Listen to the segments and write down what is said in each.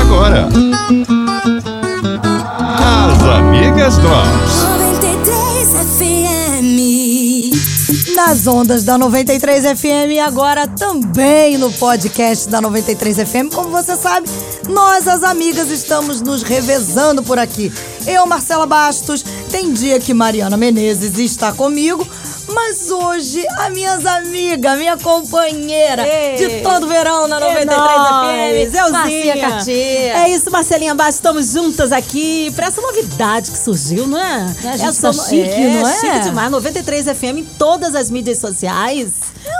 Agora. As Amigas Drops. 93 FM. Nas ondas da 93 FM e agora também no podcast da 93 FM. Como você sabe, nós, as amigas, estamos nos revezando por aqui. Eu, Marcela Bastos, tem dia que Mariana Menezes está comigo, mas hoje, as minhas amigas, minha companheira Ei. de todo verão na 93 nóis, FM, Zelzinha. Catia. É isso, Marcelinha Bastos, estamos juntas aqui pra essa novidade que surgiu, não é? A gente Essa tá chique, é, não é? chique demais. 93 FM em todas as mídias sociais.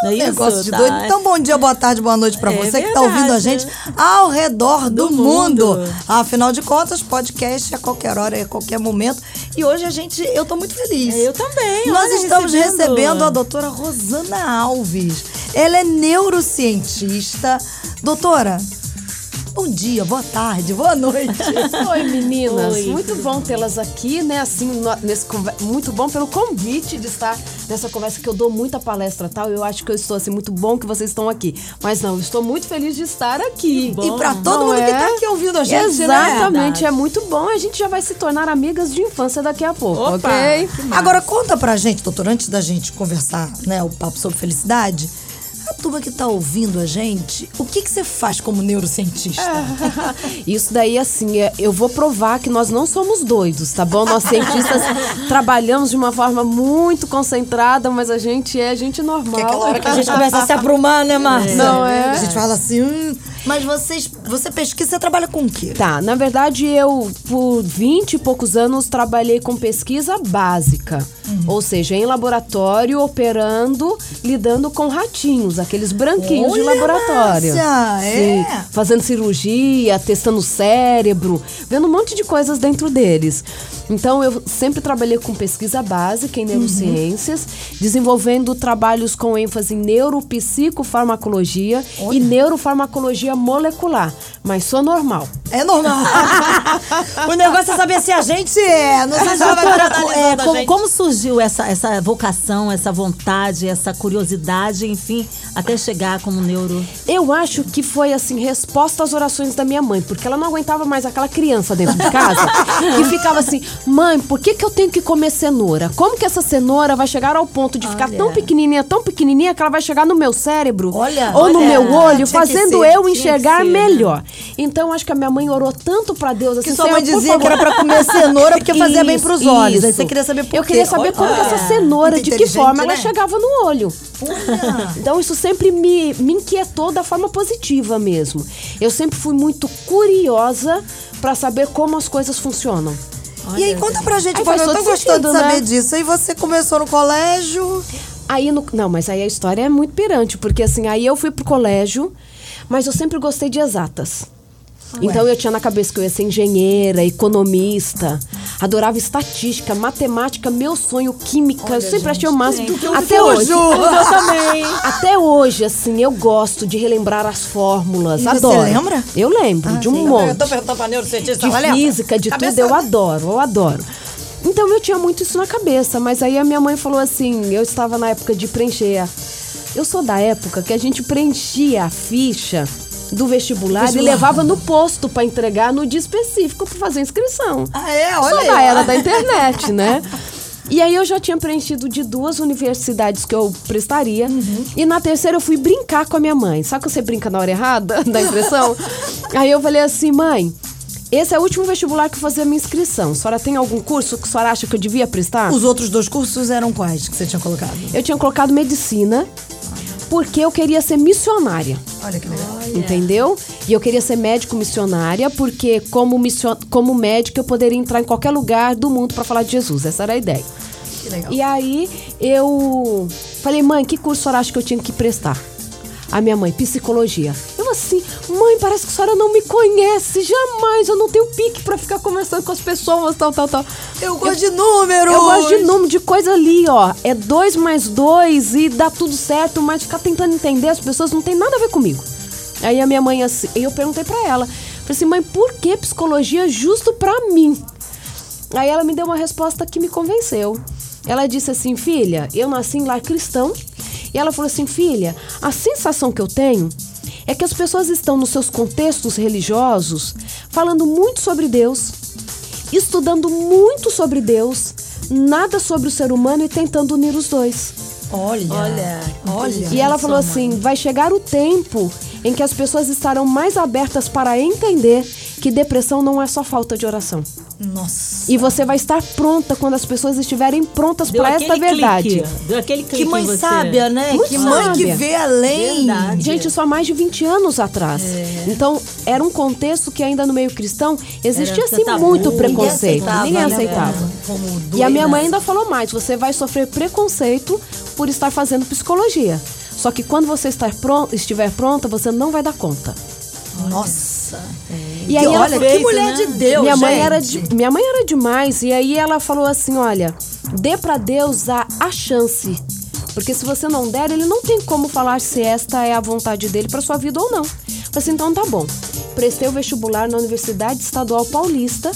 Não é isso? Negócio de Tá? doido. Então, bom dia, boa tarde, boa noite pra É você que tá ouvindo a gente ao redor do, Do mundo. mundo. Afinal de contas, podcast a qualquer hora, a qualquer momento. E hoje a gente, eu tô muito feliz. Eu também, Nós olha, estamos recebendo. recebendo a doutora Rosana Alves. Ela é neurocientista. Doutora, bom dia, boa tarde, boa noite. Oi, meninas. Oi, muito bom tê-las aqui, né? Assim, nesse muito bom pelo convite de estar nessa conversa que eu dou muita palestra tal. Eu acho que eu estou assim muito bom que vocês estão aqui. Mas não, eu estou muito feliz de estar aqui. e pra todo mundo que é? tá aqui ouvindo a gente, né? Exatamente, é muito bom. A gente já vai se tornar amigas de infância daqui a pouco, Opa! ok? Agora conta pra gente, doutor, antes da gente conversar, né, o papo sobre felicidade, a turma que tá ouvindo a gente, o que que você faz como neurocientista? Isso daí, assim, é- eu vou provar que nós não somos doidos, tá bom? Nós cientistas trabalhamos de uma forma muito concentrada, mas a gente é gente normal. Que é aquela hora que a gente começa a se aprumar, né, Márcia? Não é? A gente fala assim, hum, mas vocês, você pesquisa, você trabalha com o quê? Tá, na verdade eu, por 20 e poucos anos, trabalhei com pesquisa básica. Uhum. Ou seja, em laboratório, operando, lidando com ratinhos, aqueles branquinhos de Olha, laboratório. Márcia, é? Sim, fazendo cirurgia, testando o cérebro, vendo um monte de coisas dentro deles. Então, eu sempre trabalhei com pesquisa básica em Uhum. neurociências, desenvolvendo trabalhos com ênfase em neuropsicofarmacologia e neurofarmacologia molecular. Mas sou normal. É normal. o negócio é saber se a gente é. Não sei se vai é, como, como surgiu essa, essa vocação, essa vontade, essa curiosidade, enfim, até chegar como neuro? Eu acho que foi assim, resposta às orações da minha mãe, porque ela não aguentava mais aquela criança dentro de casa que ficava assim: mãe, por que, que eu tenho que comer cenoura? Como que essa cenoura vai chegar ao ponto de ficar Olha. tão pequenininha, tão pequenininha que ela vai chegar no meu cérebro Olha, ou no olha, meu olho, tinha fazendo eu enxergar né? melhor? Então acho que a minha mãe orou tanto pra Deus assim: Que sua mãe "Senhor, por dizia que era favor." pra comer cenoura porque fazia bem Isso, pros olhos. Aí isso. você queria saber por Eu quê. queria saber como que Olha, essa cenoura, muito de que forma ela né? chegava no olho. Olha. Então isso sempre me, me inquietou da forma positiva mesmo. Eu sempre fui muito curiosa pra saber como as coisas funcionam. E aí, conta pra gente, faz eu tô gostando de saber né? disso. Aí você começou no colégio. Aí no, não, mas aí a história é muito pirante, porque assim, aí eu fui pro colégio, mas eu sempre gostei de exatas. Então eu tinha na cabeça que eu ia ser engenheira, economista, adorava estatística, matemática, meu sonho, química, eu sempre achei o máximo. Até hoje. Eu também. Até hoje, assim, eu gosto de relembrar as fórmulas. E você adoro. lembra? Eu lembro, de um monte. Eu tô perguntando pra neurocientista. De física, de Cabeça- tudo, eu adoro, eu adoro. Então eu tinha muito isso na cabeça, mas aí a minha mãe falou assim: eu estava na época de preencher. Eu sou da época que a gente preenchia a ficha do vestibular, Vestibular. e levava no posto para entregar no dia específico para fazer a inscrição. Ah, é? Olha aí. da era da internet, né? E aí eu já tinha preenchido de duas universidades que eu prestaria. E na terceira eu fui brincar com a minha mãe. Sabe que você brinca na hora errada da impressão? aí eu falei assim, mãe, esse é o último vestibular que eu fazer a minha inscrição. A senhora tem algum curso que a senhora acha que eu devia prestar? Os outros dois cursos eram quais que você tinha colocado? Eu tinha colocado medicina porque eu queria ser missionária. Olha que legal. Entendeu? E eu queria ser médico missionária, porque como, mission... como médica eu poderia entrar em qualquer lugar do mundo para falar de Jesus. Essa era a ideia. Que legal. E aí eu falei, mãe, que curso a senhora acha que eu tinha que prestar? A minha mãe, psicologia. Eu assim, mãe, parece que a senhora não me conhece. Jamais, eu não tenho pique pra ficar conversando com as pessoas, tal, tal, tal. Eu gosto de números. Eu gosto de número, de coisa ali, ó. É dois mais dois e dá tudo certo, mas ficar tentando entender as pessoas não tem nada a ver comigo. Aí a minha mãe assim, eu perguntei pra ela, falei assim, mãe, por que psicologia justo pra mim? Aí ela me deu uma resposta que me convenceu. Ela disse assim, filha, eu nasci em lar cristão. E ela falou assim, filha, a sensação que eu tenho é que as pessoas estão nos seus contextos religiosos falando muito sobre Deus, estudando muito sobre Deus, nada sobre o ser humano e tentando unir os dois. Olha. Olha, Olha. E ela falou assim: vai chegar o tempo em que as pessoas estarão mais abertas para entender que depressão não é só falta de oração. Nossa. E você vai estar pronta quando as pessoas estiverem prontas para esta verdade. clique. Deu aquele clique Que mãe em você. sábia, né? Muito que mãe que sábia. vê além. Verdade. Gente, isso há mais de 20 anos atrás. Então, era um contexto que ainda no meio cristão existia Era assim tabu. muito Ninguém preconceito. aceitava, Ninguém né, aceitava. E a minha mãe ainda falou mais: você vai sofrer preconceito por estar fazendo psicologia. Só que quando você estar pron- estiver pronta, você não vai dar conta. Nossa. E aí E ela olha, que mulher de Deus, minha mãe gente. era de- minha mãe era demais e aí ela falou assim, olha, dê pra Deus a, a chance. Porque se você não der, ele não tem como falar se esta é a vontade dele pra sua vida ou não. Falei assim, então tá bom. Prestei o vestibular na Universidade Estadual Paulista.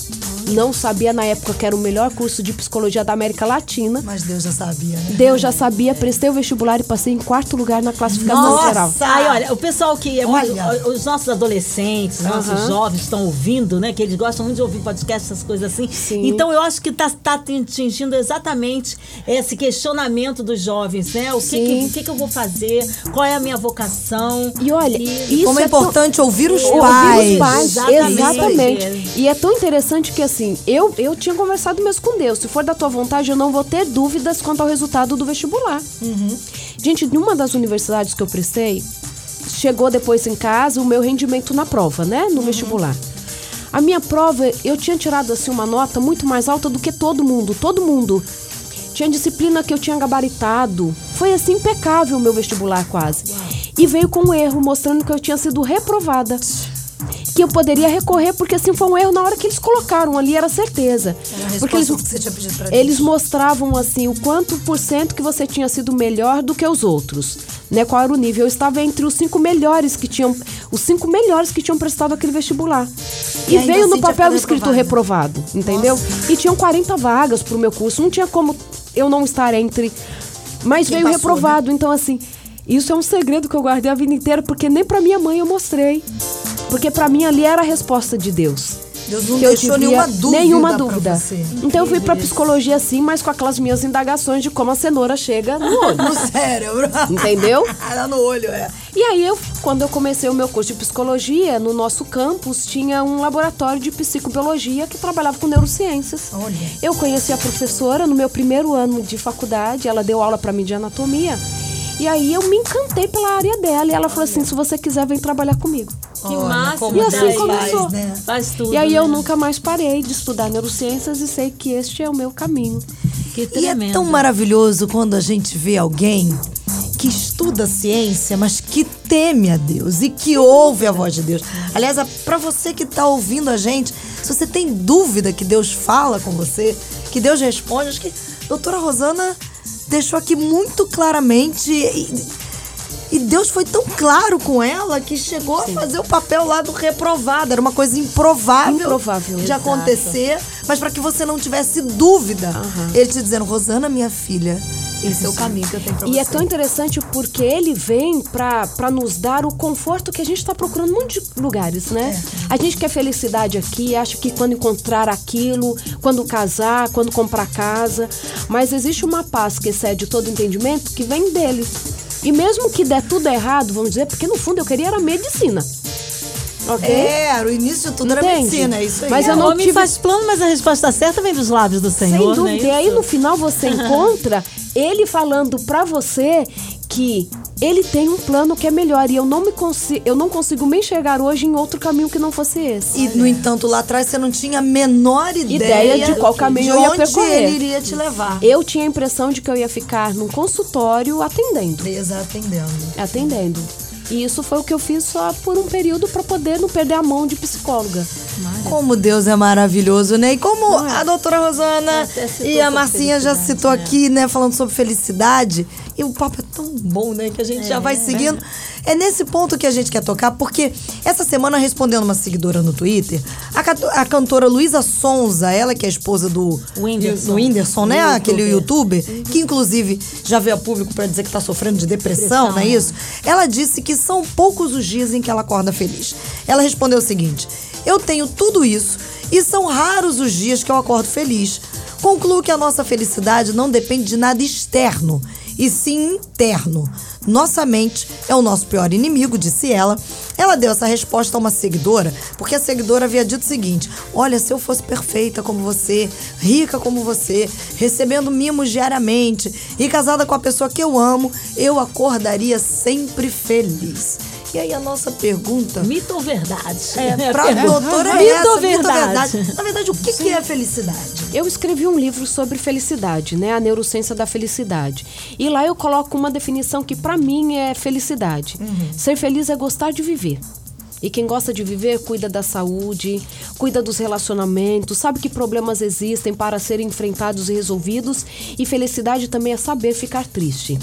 Não sabia na época que era o melhor curso de psicologia da América Latina. Mas Deus já sabia, né? Deus já sabia, prestei o vestibular e passei em quarto lugar na classificação Nossa! geral. Aí, olha, o pessoal que é muito. Os nossos adolescentes, os nossos jovens estão ouvindo, né? Que eles gostam muito de ouvir podcast, essas coisas assim. Sim. Então eu acho que tá, tá atingindo exatamente esse questionamento dos jovens, né? O que, que, o que, que eu vou fazer? Qual é a minha vocação? E olha, E- isso Como é é tão- importante ouvir os Ouvir pais. os pais, Exatamente. exatamente. E é tão interessante que assim, eu, eu tinha conversado mesmo com Deus. Se for da tua vontade, eu não vou ter dúvidas quanto ao resultado do vestibular. Gente, de uma das universidades que eu prestei, chegou depois em casa o meu rendimento na prova, né? No vestibular. A minha prova, eu tinha tirado assim uma nota muito mais alta do que todo mundo. Todo mundo. Tinha disciplina que eu tinha gabaritado. Foi assim impecável o meu vestibular quase. E veio com um erro mostrando que eu tinha sido reprovada. Que eu poderia recorrer, porque assim foi um erro na hora que eles colocaram ali, era certeza. Era porque eles, resposta que você tinha pedido pra eles mostravam assim o quanto por cento que você tinha sido melhor do que os outros. Né, qual era o nível? Eu estava entre os cinco melhores que tinham. Os cinco melhores que tinham prestado aquele vestibular. E E, veio assim no tinha papel escrito reprovado, entendeu? E tinham 40 vagas pro meu curso. Não tinha como eu não estar entre. Mas Quem veio passou, reprovado. Então, assim, isso é um segredo que eu guardei a vida inteira, porque nem pra minha mãe eu mostrei. Porque pra mim ali era a resposta de Deus. Deus não que eu deixou devia- nenhuma dúvida Nenhuma dúvida. Então eu fui pra psicologia assim, mas com aquelas minhas indagações de como a cenoura chega no olho. No cérebro. Entendeu? Era no olho, é. E aí, eu, quando eu comecei o meu curso de psicologia, no nosso campus tinha um laboratório de psicobiologia que trabalhava com neurociências. Olha. Eu conheci a professora no meu primeiro ano de faculdade, ela deu aula pra mim de anatomia. E aí eu me encantei pela área dela e ela falou assim: se você quiser, vem trabalhar comigo. Que Olha, máximo. como E assim começou. faz, né? Faz tudo. e aí eu né? nunca mais parei de estudar neurociências e sei que este é o meu caminho. Que E é tão maravilhoso quando a gente vê alguém que estuda ciência, mas que teme a Deus e que ouve a voz de Deus. Aliás, a- pra você que tá ouvindo a gente, se você tem dúvida que Deus fala com você, que Deus responde, acho que a doutora Rosana deixou aqui muito claramente. E, e Deus foi tão claro com ela que chegou a fazer o papel lá do reprovado. Era uma coisa improvável, Improvável. de Exato. acontecer, mas para que você não tivesse dúvida. Ele te dizendo, Rosana, minha filha, esse é o caminho que eu tenho pra E você. é tão interessante porque ele vem pra nos dar o conforto que a gente tá procurando em um monte de lugares, né? A gente quer felicidade aqui, acha que quando encontrar aquilo, quando casar, quando comprar casa. Mas existe uma paz que excede todo entendimento que vem dele. E mesmo que der tudo errado, vamos dizer, porque no fundo eu queria era medicina. Ok? É, era o início de tudo era Entende? medicina, é isso aí. Mas É, eu o não homem tive- faz plano, mas a resposta certa vem dos lábios do Senhor, Sem né? dúvida. E aí no final você encontra ele falando pra você que ele tem um plano que é melhor e eu não me consigo, eu não consigo me enxergar hoje em outro caminho que não fosse esse. E, no entanto, lá atrás você não tinha a menor ideia, Ideia de qual caminho de eu ia onde percorrer. ele iria te levar. Eu tinha a impressão de que eu ia ficar num consultório atendendo, Beleza, atendendo. E isso foi o que eu fiz só por um período pra poder não perder a mão de psicóloga. Como Deus é maravilhoso, né? E como é? a doutora Rosana e a Marcinha já citou né? aqui, né, falando sobre felicidade, E o papo é tão bom, né? Que a gente já vai seguindo. É nesse ponto que a gente quer tocar, porque essa semana, respondendo uma seguidora no Twitter, a, a cantora Luísa Sonza, ela que é esposa do Whindersson. do Whindersson, né? Aquele youtuber. que inclusive já veio a público pra dizer que tá sofrendo de depressão, não é isso? Ela disse que são poucos os dias em que ela acorda feliz. Ela respondeu o seguinte: Eu tenho tudo isso e são raros os dias que eu acordo feliz. Concluo que a nossa felicidade não depende de nada externo, e sim interno. Nossa mente é o nosso pior inimigo, disse ela. Ela deu essa resposta a uma seguidora, porque a seguidora havia dito o seguinte: Olha, se eu fosse perfeita como você, rica como você, recebendo mimos diariamente e casada com a pessoa que eu amo, eu acordaria sempre feliz. E aí a nossa pergunta Mito ou verdade? é, pra doutora é Mito essa, ou verdade? Na verdade, o que, que é felicidade? Eu escrevi um livro sobre felicidade, né? A neurociência da felicidade. E lá eu coloco uma definição que pra mim é felicidade. Ser feliz é gostar de viver. E quem gosta de viver cuida da saúde, cuida dos relacionamentos, sabe que problemas existem para serem enfrentados e resolvidos. E felicidade também é saber ficar triste.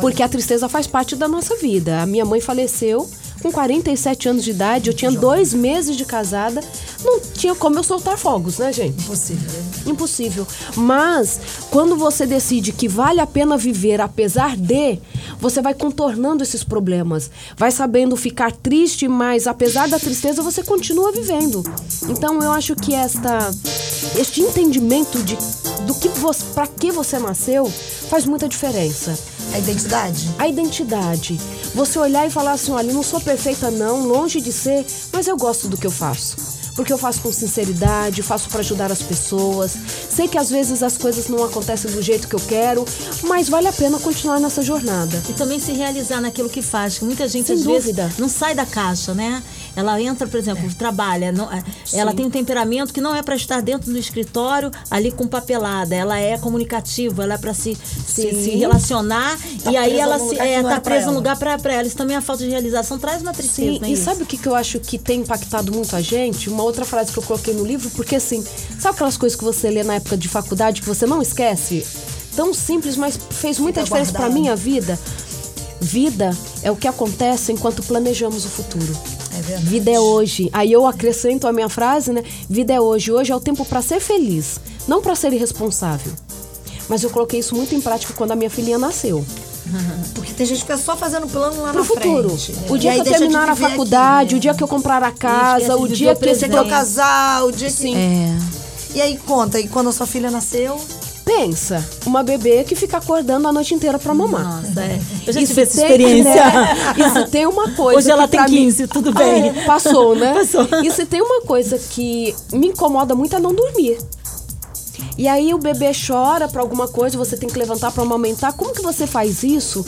Porque a tristeza faz parte da nossa vida. A minha mãe faleceu com 47 anos de idade, eu tinha dois meses de casada, não tinha como eu soltar fogos, né, gente? Impossível. Impossível. Mas quando você decide que vale a pena viver apesar de, você vai contornando esses problemas. Vai sabendo ficar triste, mas apesar da tristeza você continua vivendo. Então eu acho que esta este entendimento de do que você, para que você nasceu faz muita diferença. A identidade? A identidade. Você olhar e falar assim, olha, eu não sou perfeita não, longe de ser, mas eu gosto do que eu faço. Porque eu faço com sinceridade, faço para ajudar as pessoas. Sei que às vezes as coisas não acontecem do jeito que eu quero, mas vale a pena continuar nessa jornada. E também se realizar naquilo que faz. que Muita gente, Sem às dúvida. vezes, não sai da caixa, né? Ela entra, por exemplo, trabalha. não- é, ela tem um temperamento que não é para estar dentro do escritório ali com papelada. Ela é comunicativa, ela é para se, se, se relacionar. e aí ela se, que é, tá é presa num lugar para ela. Isso também é a falta de realização. Traz uma tristeza, Sim, né? e isso? sabe o que, que eu acho que tem impactado muito a gente? Uma outra frase que eu coloquei no livro, porque assim, sabe aquelas coisas que você lê na época de faculdade que você não esquece? Tão simples, mas fez muita diferença para minha vida. Vida é o que acontece enquanto planejamos o futuro. É verdade. Vida é hoje. Aí eu acrescento a minha frase, né? Vida é hoje. Hoje é o tempo para ser feliz, não para ser irresponsável. Mas eu coloquei isso muito em prática quando a minha filhinha nasceu. Porque tem gente que é só fazendo plano lá Pro na futuro. frente. O dia que eu terminar a faculdade, aqui, né? o dia que eu comprar a casa, esquece o dia que eu casar, o dia que... Sim. É. E aí, conta, e quando a sua filha nasceu... Pensa, uma bebê que fica acordando a noite inteira pra mamar. Nossa, é. Eu já Isso tive essa tem, experiência. né? Isso tem uma coisa. Hoje ela tem mim- 15, tudo bem. É, passou, né? Passou. Isso tem uma coisa que me incomoda muito é não dormir. E aí o bebê chora pra alguma coisa, você tem que levantar pra amamentar. Como que você faz isso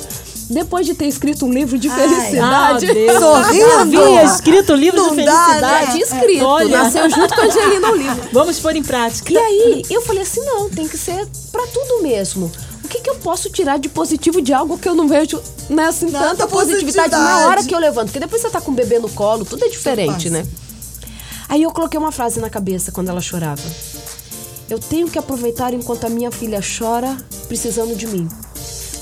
depois de ter escrito um livro de Ai, felicidade? ah, Deus. Sorrindo. Havia escrito o livro Não de dá, felicidade. né? Tá escrito, Olha. nasceu junto com a Angelina o livro. Vamos pôr em prática. E aí, eu falei assim, não, tem que ser pra tudo mesmo. O que, que eu posso tirar de positivo de algo que eu não vejo né, assim, Nada tanta positividade na hora que eu levanto? Porque depois você tá com o bebê no colo, tudo é diferente, né? Aí eu coloquei uma frase na cabeça quando ela chorava. Eu tenho que aproveitar enquanto a minha filha chora, precisando de mim.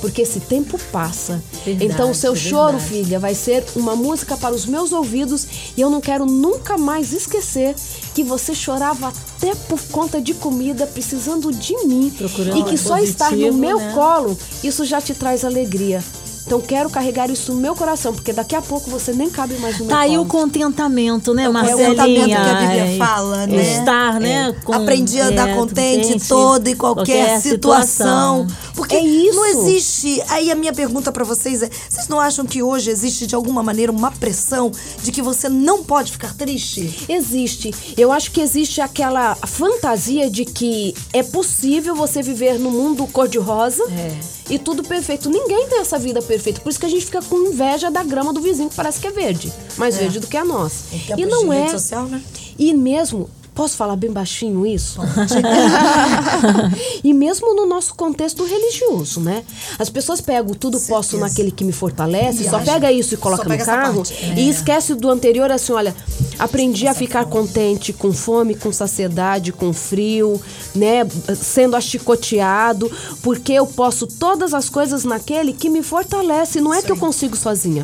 Porque esse tempo passa. Verdade, então o seu é choro, verdade. filha, vai ser uma música para os meus ouvidos e eu não quero nunca mais esquecer que você chorava até por conta de comida, precisando de mim. Procurando e que só estar no positivo, meu né? colo, isso já te traz alegria. Então quero carregar isso no meu coração, porque daqui a pouco você nem cabe mais no meu Tá aí o contentamento, né, É o Marcelinha? contentamento que a Bíblia Ai, fala, né? Estar, né? com- Aprendi a é, andar contente em toda e qualquer, situação. Porque É isso. não existe. Aí a minha pergunta pra vocês é: vocês não acham que hoje existe de alguma maneira uma pressão de que você não pode ficar triste? Existe. Eu acho que existe aquela fantasia de que é possível você viver no mundo cor-de-rosa É. e tudo perfeito. Ninguém tem essa vida perfeita. Por isso que a gente fica com inveja da grama do vizinho, que parece que é verde. Mais verde do que a nossa. Em E tempos não é. social, né? E mesmo. Posso falar bem baixinho isso? e mesmo no nosso contexto religioso, né? As pessoas pegam tudo posso Certeza. naquele que me fortalece, só pega isso e coloca no carro. É. e esquece do anterior assim, olha, Aprendi a ficar contente com fome, com saciedade, com frio, né? Sendo achicoteado, porque eu posso todas as coisas naquele que me fortalece. Não é que eu consigo sozinha.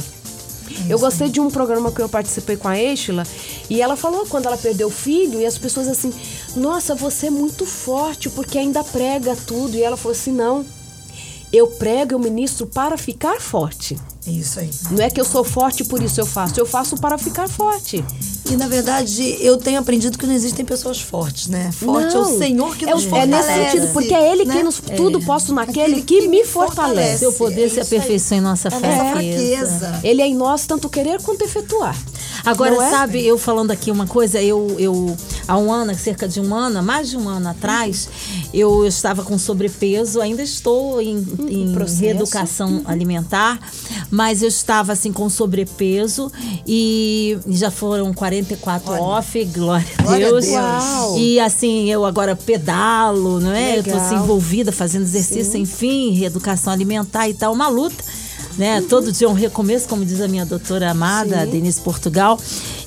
Eu gostei de um programa que eu participei com a Estela e ela falou quando ela perdeu o filho e as pessoas assim, nossa, você é muito forte porque ainda prega tudo. E ela falou assim, não, eu prego, eu ministro para ficar forte. É Isso aí. Não é que eu sou forte por isso eu faço, eu faço para ficar forte. E na verdade, eu tenho aprendido que não existem pessoas fortes, né? Forte é Não. o Senhor que é, nos fortalece. É nesse sentido, porque é Ele né? que nos tudo posso naquele que, me fortalece. Seu poder se É aperfeiçoa em nossa É fraqueza. Ele é em nós tanto querer quanto efetuar. Agora, é? sabe, eu falando aqui uma coisa, eu, eu há um ano, cerca de um ano, mais de um ano atrás, eu estava com sobrepeso, ainda estou em, em processo. reeducação alimentar, mas eu estava assim com sobrepeso e já foram 44 off, glória a Glória a Deus. Deus. E assim, eu agora pedalo, não é? Eu tô assim, Legal. envolvida fazendo exercício, enfim, reeducação alimentar e tal, uma luta. Né? Todo dia é um recomeço, como diz a minha doutora amada, Denise Portugal.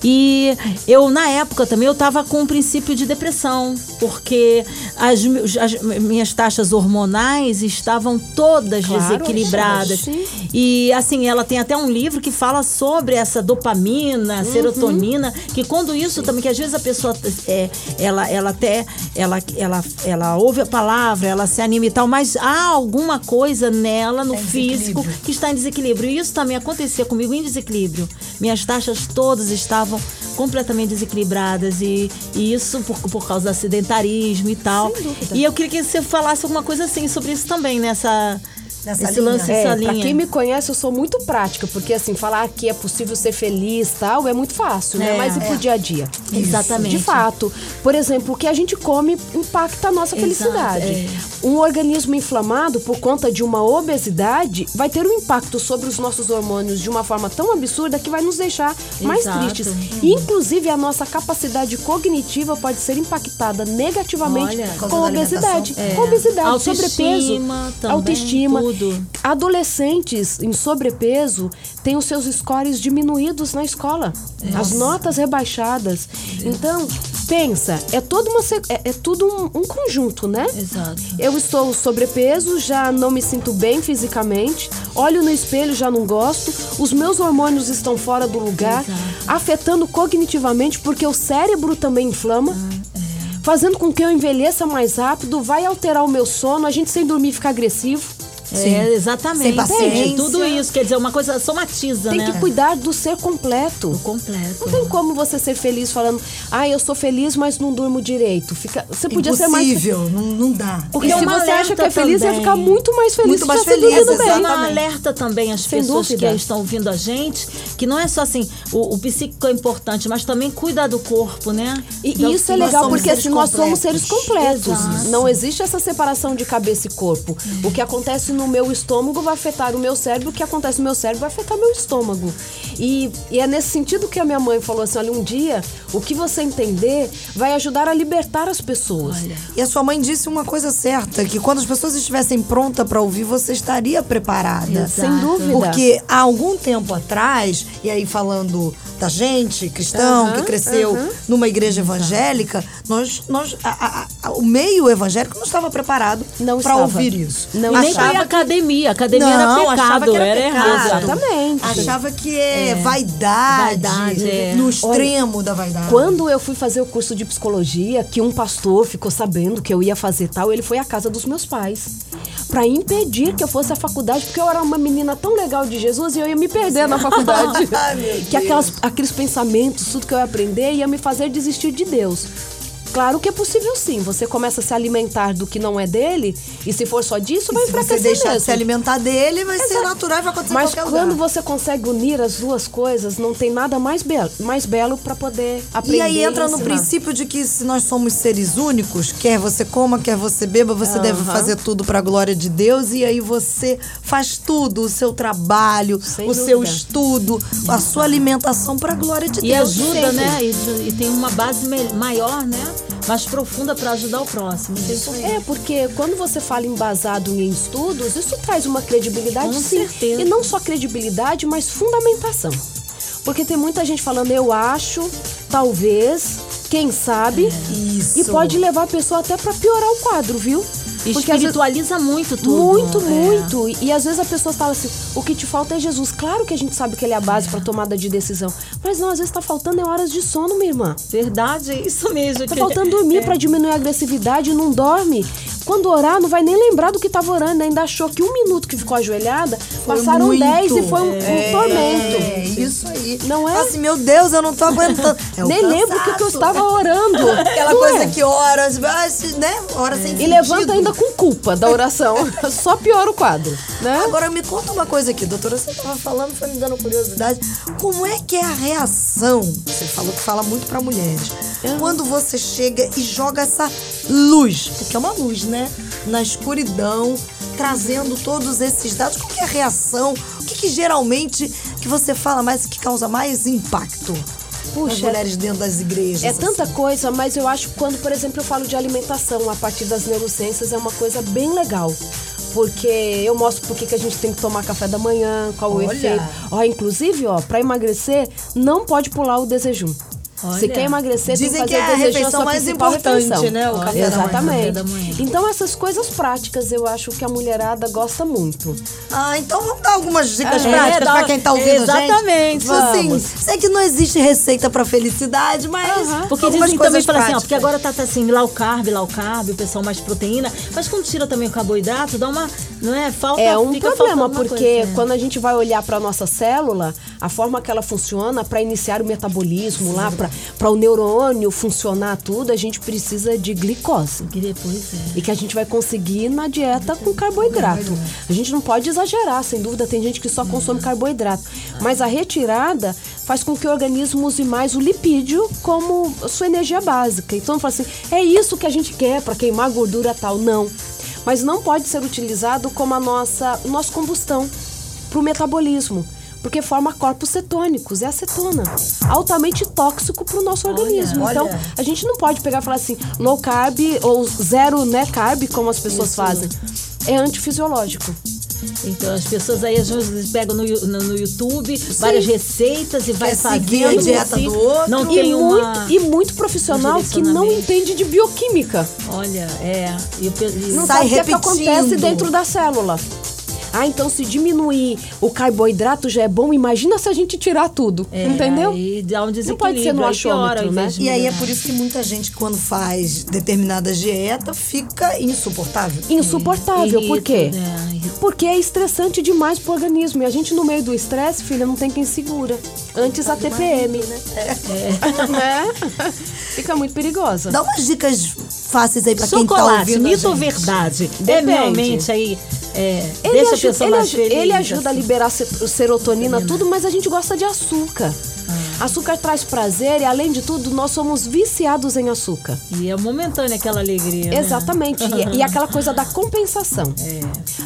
E eu, na época também, eu estava com um princípio de depressão, porque as, as minhas taxas hormonais estavam todas Claro, desequilibradas. sim. E assim, ela tem até um livro que fala sobre essa dopamina, serotonina, que quando isso também, que às vezes a pessoa é, ela, ela até ela, ela, ela ouve a palavra, ela se anima e tal, mas há alguma coisa nela, no em físico, que está em desequilíbrio. E isso também acontecia comigo em desequilíbrio. Minhas taxas todas estavam completamente desequilibradas e, e isso por, por causa do sedentarismo e tal. E eu queria que você falasse alguma coisa assim sobre isso também, nessa. Nessa esse linha. lance, É, essa pra linha. quem me conhece, eu sou muito prática, porque assim, falar que é possível ser feliz tal, é muito fácil, né? É. Mas e pro dia a dia? Exatamente. De fato. Por exemplo, o que a gente come impacta a nossa Exato, felicidade. é. Um organismo inflamado, por conta de uma obesidade, vai ter um impacto sobre os nossos hormônios de uma forma tão absurda que vai nos deixar mais Exato. tristes. E, inclusive, a nossa capacidade cognitiva pode ser impactada negativamente Olha. Com da obesidade. alimentação. Com obesidade, Autoestima sobrepeso, também, autoestima. tudo. Adolescentes em sobrepeso têm os seus scores diminuídos na escola, as notas rebaixadas. Então, pensa, é todo uma é, é tudo um, um conjunto, né? Exato. Eu estou sobrepeso, já não me sinto bem fisicamente, olho no espelho, já não gosto, os meus hormônios estão fora do lugar, Exato. afetando cognitivamente, porque o cérebro também inflama. Ah, é. Fazendo com que eu envelheça mais rápido, vai alterar o meu sono, a gente sem dormir fica agressivo. É, exatamente. Sem paciência. Tudo isso, quer dizer, uma coisa somatiza, Tem né? que cuidar do ser completo. O completo. Não tem como você ser feliz falando, ah, eu sou feliz, mas não durmo direito. Fica, você podia ser mais. Impossível, não, não dá. Porque E é se uma você acha que é feliz, ia também. ficar muito mais feliz Muito mais tivesse feliz, bem. exatamente. Uma alerta também às Sem pessoas dúvida. que estão ouvindo a gente, que não é só assim, o, o psíquico é importante, mas também cuidar do corpo, né? E Então, isso é legal, porque assim, nós somos seres completos. completos. Exato. Não existe essa separação de cabeça e corpo. O que acontece no meu estômago vai afetar o meu cérebro, o que acontece no meu cérebro vai afetar meu estômago. E, e é nesse sentido que a minha mãe falou assim: olha, um dia, o que você entender vai ajudar a libertar as pessoas. E a sua mãe disse uma coisa certa, que quando as pessoas estivessem prontas para ouvir, você estaria preparada. Exato. Sem dúvida. Porque há algum tempo atrás, e aí falando da gente, cristão, Aham, que cresceu aham. numa igreja evangélica, nós, nós, a- a- a- o meio evangélico não estava preparado Não para estava. ouvir isso. Não E nem Achava pra academia. Academia Não, era pecado, achava que era pecado. errado. Exatamente. Achava que é, vaidade, Vaidade, é. no extremo da vaidade. Quando eu fui fazer o curso de psicologia, que um pastor ficou sabendo que eu ia fazer tal, ele foi à casa dos meus pais. Pra impedir que eu fosse à faculdade, porque eu era uma menina tão legal de Jesus e eu ia me perder na faculdade. Ai, que aquelas, aqueles pensamentos, tudo que eu ia aprender, ia me fazer desistir de Deus. Claro que é possível sim. Você começa a se alimentar do que não é dele, e se for só disso, vai se você enfraquecer deixar de mesmo. se alimentar dele, vai ser Exato. natural e vai acontecer Mas em qualquer quando lugar. você consegue unir as duas coisas, não tem nada mais belo, mais belo para poder aprender. E aí entra no ensinar. princípio de que se nós somos seres únicos, quer você coma, quer você beba, você deve Aham. fazer tudo para a glória de Deus e aí você faz tudo, o seu trabalho, Sem o seu dúvida. estudo, a sua alimentação para a glória de E Deus. ajuda, sempre. né? E, e tem uma base maior, né? Mais profunda pra ajudar o próximo. Isso aí. É, porque quando você fala embasado em estudos, isso traz uma credibilidade Com sim. certeza. E não só credibilidade, mas fundamentação. Porque tem muita gente falando, eu acho, talvez, quem sabe. Isso. E pode levar a pessoa até pra piorar o quadro, viu? Porque às vezes- Espiritualiza muito tudo. muito, É. muito. E às vezes a pessoa fala assim: o que te falta é Jesus. Claro que a gente sabe que ele é a base pra tomada de decisão. Mas não, às vezes tá faltando é horas de sono, minha irmã. Verdade, é isso mesmo. Tá faltando dormir pra diminuir a agressividade, não dorme. Quando orar, não vai nem lembrar do que tava orando. Ainda achou que um minuto que ficou ajoelhada, Foi passaram muito. dez e foi um, um É, tormento. É, isso aí. Não é? Assim, meu Deus, eu não tô aguentando. É nem lembro o que, que eu cansaço. estava orando. Aquela Não coisa é? que horas, né? Horas sem E sentido. levanta ainda com culpa da oração. Só piora o quadro, né? Agora me conta uma coisa aqui, doutora. Você estava falando, foi me dando curiosidade. Como é que é a reação? Você falou que fala muito para mulheres. Quando você chega e joga essa luz, porque é uma luz, né? Na escuridão, trazendo todos esses dados. Qual que é a reação? O que, que geralmente que você fala mais que causa mais impacto? Puxa, As mulheres dentro das igrejas. É tanta assim. coisa, mas eu acho que quando, por exemplo, eu falo de alimentação a partir das neurociências é uma coisa bem legal. Porque eu mostro por que a gente tem que tomar café da manhã, qual Olha. o efeito. Ó, inclusive, ó, para emagrecer, não pode pular o desejum. Olha. Se quer emagrecer, tem Dizem que que fazer é a o refeição sua mais importante, refeição. né, o Olha, café. Exatamente. da manhã. Então essas coisas práticas eu acho que a mulherada gosta muito. Ah, então vamos dar algumas dicas É, práticas dá- pra quem tá ouvindo a gente. Exatamente, Tipo assim, sei que não existe receita pra felicidade, mas Porque algumas dizem também, fala assim, ó, porque agora tá, tá assim, low carb, low carb, o pessoal mais proteína. Mas quando tira também o carboidrato, dá uma, não é? Falta, É um problema, porque coisa, né? quando a gente vai olhar para nossa célula, a forma que ela funciona para iniciar o metabolismo lá, para o neurônio funcionar tudo, a gente precisa de glicose. Que depois é. E que a gente vai conseguir na dieta com carboidrato. A gente não pode exagerar, sem dúvida, tem gente que só consome carboidrato. Mas a retirada faz com que o organismo use mais o lipídio como sua energia básica. Então, fala assim, é isso que a gente quer para queimar gordura tal. Não. Mas não pode ser utilizado como a nossa, o nosso combustão para o metabolismo. Porque forma corpos cetônicos, é acetona. Altamente tóxico para o nosso organismo. olha. Então, a gente não pode pegar e falar assim, low carb ou zero né, carb, como as pessoas fazem. É antifisiológico. Então as pessoas aí às vezes pegam no, no, no YouTube várias receitas e vai Quer fazendo. a dieta assim, do outro. Não E tem muito, uma. e muito profissional que não entende de bioquímica. Olha, é. E e- Não Sai sabe o que, é que repetindo. acontece dentro da célula. Ah, então se diminuir o carboidrato já é bom, imagina se a gente tirar tudo. é, entendeu? Aí dá um Não desequilíbrio. pode ser no piora, achômetro, né? E aí é por isso que muita gente, quando faz determinada dieta, fica insuportável. Insuportável. Por Irrita, quê? Irrita. Porque é estressante demais pro organismo. E a gente, no meio do estresse, filha, não tem quem segura. Antes a TPM, né? né? Fica muito perigosa. Dá umas dicas fáceis aí pra quem tá Chocolate, ouvindo. a mito ou verdade? É Depende. realmente aí. É, Ele, deixa a ajuda, pessoa ele, mais feliz. ele ajuda a assim. liberar se- serotonina, tudo, mas a gente gosta de açúcar. Ah. Açúcar traz prazer e, além de tudo, nós somos viciados em açúcar. E é momentânea aquela alegria. né? Exatamente. E, e aquela coisa da compensação.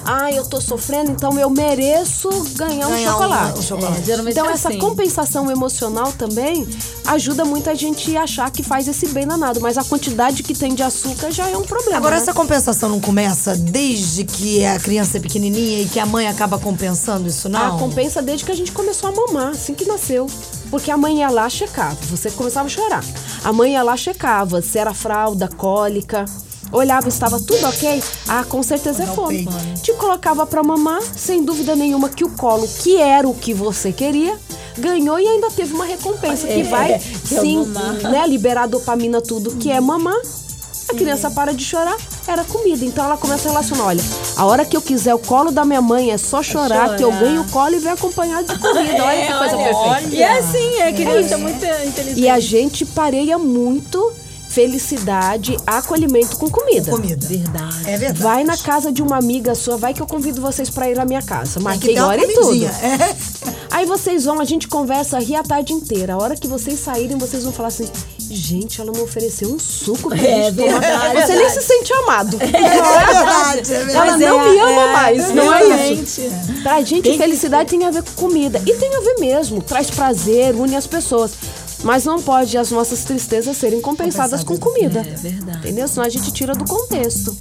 Ah, eu tô sofrendo, então eu mereço ganhar, um Ganhar um- chocolate. um chocolate. É, Então, é essa assim. compensação emocional também ajuda muita gente a achar que faz esse bem danado. Mas a quantidade que tem de açúcar já é um problema. Agora, né? essa compensação não começa desde que a criança é pequenininha e que a mãe acaba compensando isso, não? A compensa desde que a gente começou a mamar, assim que nasceu. Porque a mãe ia lá, checava. Você começava a chorar. A mãe ia lá, checava se era fralda, cólica. Olhava, estava tudo ok? Ah, com certeza é fome. Te colocava pra mamar, sem dúvida nenhuma que o colo, que era o que você queria, ganhou e ainda teve uma recompensa que É, vai, é sim, né, liberar dopamina, tudo que é mamar. A criança para de chorar, era comida. Então ela começa a relacionar: olha, a hora que eu quiser o colo da minha mãe é só chorar, que eu ganho o colo e vem acompanhado de comida. Olha que coisa perfeita. E é assim, é criança muito inteligente. E a gente pareia muito felicidade, acolhimento com comida. Comida. Verdade. É verdade. Vai na casa de uma amiga sua, vai que eu convido vocês pra ir na minha casa. Marquei uma hora e tudo. É. Aí vocês vão, a gente conversa, ri a tarde inteira. A hora que vocês saírem, vocês vão falar assim: gente, ela não ofereceu um suco pra É gente tomar. verdade. Você nem se sente amado. É verdade, é verdade. Ela não é, me ama é, mais, não é isso. Pra gente, Tem que felicidade tem a ver com comida. E tem a ver mesmo, traz prazer, une as pessoas. Mas não pode as nossas tristezas serem compensadas com comida. É verdade. Entendeu? Senão a gente tira do contexto.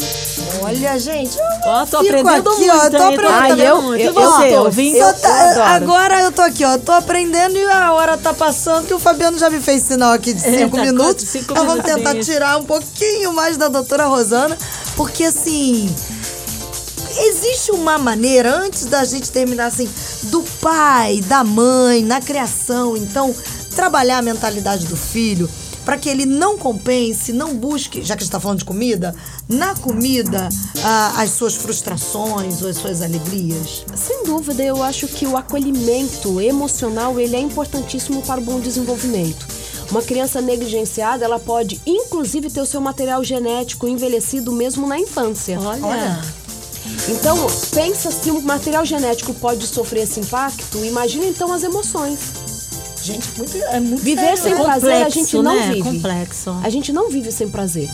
Olha, gente, eu Ó, tô fico aprendendo aqui, muito, ó, tô aprendendo. Ah, eu- muito. eu- E você, eu tô- ouvinte? eu- tá- adoro. agora eu tô aqui, ó, tô aprendendo e a hora tá passando, que o Fabiano já me fez sinal aqui de É, cinco tá minutos. com cinco vamos tentar tirar um pouquinho mais da doutora Rosana, porque assim. Existe uma maneira, antes da gente terminar assim, do pai, da mãe, na criação, então, trabalhar a mentalidade do filho para que ele não compense, não busque, já que a gente está falando de comida, na comida ah, as suas frustrações ou as suas alegrias? Sem dúvida, eu acho que o acolhimento emocional ele é importantíssimo para o bom desenvolvimento. Uma criança negligenciada, ela pode inclusive ter o seu material genético envelhecido mesmo na infância. Olha. Então, pensa se o material genético pode sofrer esse impacto, imagina então as emoções. Gente, muito, é muito Viver sem né? prazer a gente não né? vive. Complexo. A gente não vive sem prazer.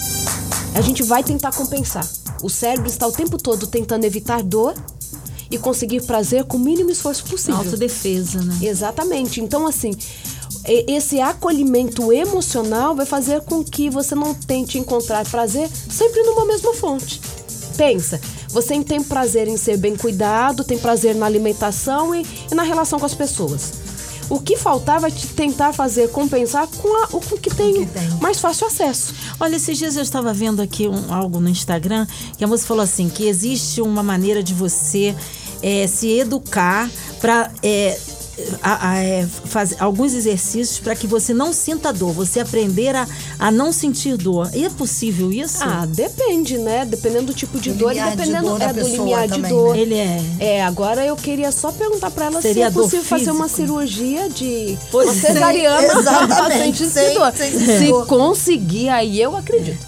A gente vai tentar compensar. O cérebro está o tempo todo tentando evitar dor e conseguir prazer com o mínimo esforço possível. Autodefesa, né? Exatamente. Então, assim, esse acolhimento emocional vai fazer com que você não tente encontrar prazer sempre numa mesma fonte. Pensa, você tem prazer em ser bem cuidado, tem prazer na alimentação e, e na relação com as pessoas. O que faltar vai te tentar fazer compensar com a- o com que tem, que tem. mais fácil acesso. Olha, esses dias eu estava vendo aqui um- algo no Instagram que a moça falou assim que existe uma maneira de você eh, se educar para fazer alguns exercícios para que você não sinta dor, você aprender a, a não sentir dor. E é possível isso? Ah, depende, né? Dependendo do tipo de Do dor e limiar de dependendo dor é, do limiar de também, dor. né? Ele é. É, agora eu queria só perguntar pra ela Seria se é possível fazer uma físico? cirurgia de Pois uma é. cesariana pra sentir sem- dor. sem Se dor. conseguir, aí eu acredito.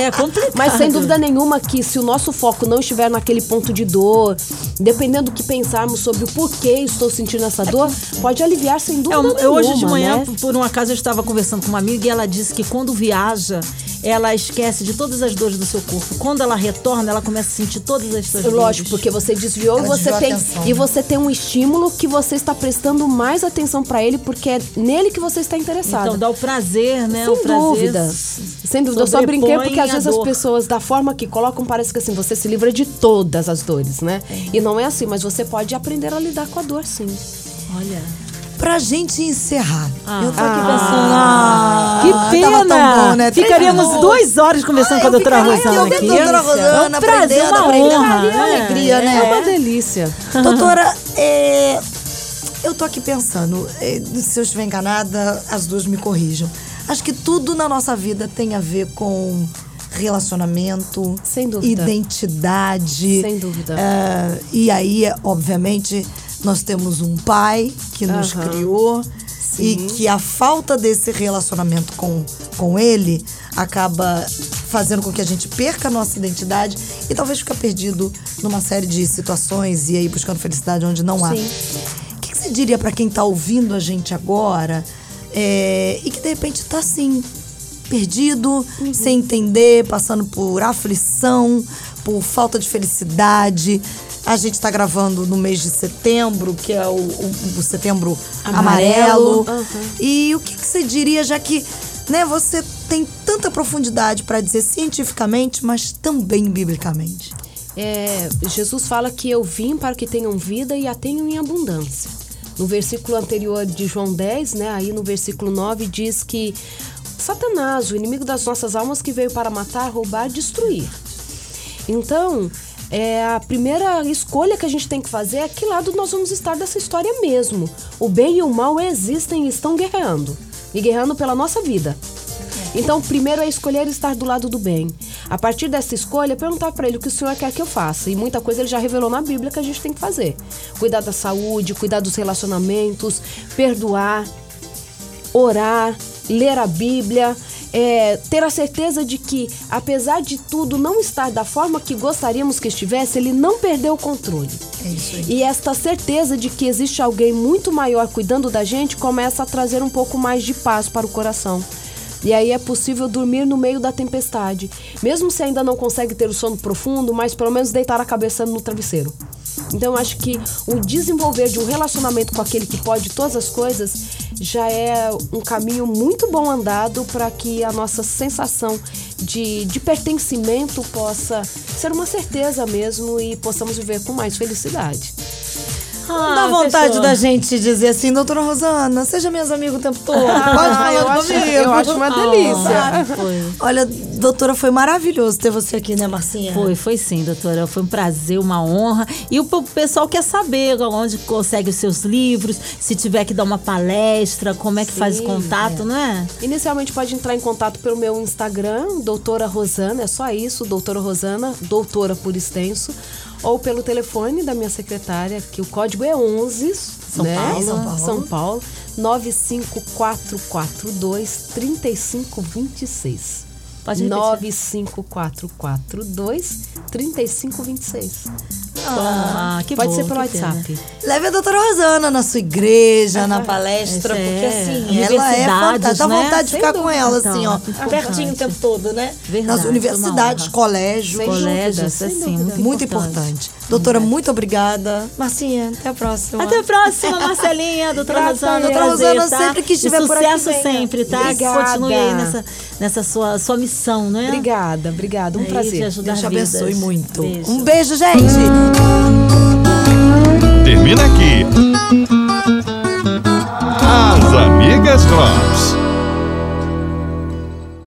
É complicado. Mas sem dúvida nenhuma que se o nosso foco não estiver naquele ponto de dor, dependendo do que pensarmos sobre o porquê estou sentindo essa dor, pode aliviar sem É, dúvida eu- nenhuma, hoje de manhã, né? por um acaso, eu estava conversando com uma amiga e ela disse que quando viaja, ela esquece de todas as dores do seu corpo. Quando ela retorna, ela começa a sentir todas as suas dores. Lógico, porque você desviou e Ela você desviou tem e né? você tem um estímulo que você está prestando mais atenção pra ele porque é nele que você está interessado. Então dá o prazer, né? Sem o prazer dúvida. Sem dúvida. Eu só brinquei porque às vezes as dor. pessoas, da forma que colocam, parece que assim, você se livra de todas as dores, né? E não é assim, mas você pode aprender a lidar com a dor, sim. Olha. Pra gente encerrar, Ah. eu tô aqui Ah. pensando. Ah, Que tava pena! tão bom, né? Ficaríamos duas horas conversando Ah, com a doutora aqui Rosana aqui. a doutora Rosana, é um prazer, uma honra. É alegria, né? É uma delícia. Doutora, é, eu tô aqui pensando, é, se eu estiver enganada, as duas me corrijam. Acho que tudo na nossa vida tem a ver com relacionamento, Sem dúvida. identidade. Sem dúvida. E aí, obviamente, nós temos um pai que nos Aham. criou e que a falta desse relacionamento com, com ele acaba fazendo com que a gente perca a nossa identidade e talvez fique perdido numa série de situações e aí buscando felicidade onde não há. Sim. O que, que você diria para quem tá ouvindo a gente agora é, e que de repente tá assim, perdido, sem entender, passando por aflição, por falta de felicidade? A gente está gravando no mês de setembro, que é o, o- o setembro amarelo. Amarelo. Aham. E o que, que você diria, já que né, você tem tanta profundidade para dizer cientificamente, mas também biblicamente? É, Jesus fala que eu vim para que tenham vida e a tenham em abundância. No versículo anterior de João 10, né, aí no versículo 9 diz que Satanás, o inimigo das nossas almas que veio para matar, roubar, destruir. Então, é, a primeira escolha que a gente tem que fazer é que lado nós vamos estar dessa história mesmo. O bem e o mal existem e estão guerreando. E guerreando pela nossa vida. Então, primeiro é escolher estar do lado do bem. A partir dessa escolha, perguntar para ele o que o Senhor quer que eu faça. E muita coisa ele já revelou na Bíblia que a gente tem que fazer. Cuidar da saúde, cuidar dos relacionamentos, perdoar, orar, ler a Bíblia, é, ter a certeza de que, apesar de tudo não estar da forma que gostaríamos que estivesse, ele não perdeu o controle. É isso aí. E esta certeza de que existe alguém muito maior cuidando da gente começa a trazer um pouco mais de paz para o coração. E aí é possível dormir no meio da tempestade. Mesmo se ainda não consegue ter o sono profundo, mas pelo menos deitar a cabeça no travesseiro. Então eu acho que o desenvolver de um relacionamento com aquele que pode todas as coisas já é um caminho muito bom andado para que a nossa sensação de, de pertencimento possa ser uma certeza mesmo e possamos viver com mais felicidade. Não dá Ah, vontade fechou. da gente dizer assim, doutora Rosana, seja minhas amigas o tempo todo. Pode falar eu acho- comigo. eu acho uma delícia. Ah, foi. Olha, doutora, foi maravilhoso ter você aqui, né, Marcinha? Foi, foi sim, doutora. Foi um prazer, uma honra. E o pessoal quer saber onde consegue os seus livros, se tiver que dar uma palestra, como é que faz o Sim, contato, não é? Inicialmente pode entrar em contato pelo meu Instagram, doutora Rosana, é só isso, doutora Rosana, doutora por extenso, ou pelo telefone da minha secretária, que o código é 11, São né? Paulo. São Paulo. São Paulo, 95442 3526. Pode repetir. 95442 3526. Ah, que Pode ser pelo que pena. WhatsApp. Leve a doutora Rosana na sua igreja, na palestra, Essa porque é, assim, ela é fantástica. Dá né? vontade de ficar com ela, Então, assim, ó, pertinho o tempo todo, né? Verdade, Nas universidades, honra. colégios. Assim, muito, Muito importante. importante. Doutora, muito obrigada. Marcinha, até a próxima. Até a próxima, Marcelinha, doutora Rosana. Doutora Rosana, tá? sempre que estiver por aqui, Sucesso sempre, tá? Obrigada. Continue aí nessa, nessa sua, sua missão, não é? Obrigada, obrigada. Um É isso, prazer. ajudar Deus te vidas. abençoe muito. Beijo. Um beijo, gente. Termina aqui. As Amigas Drops.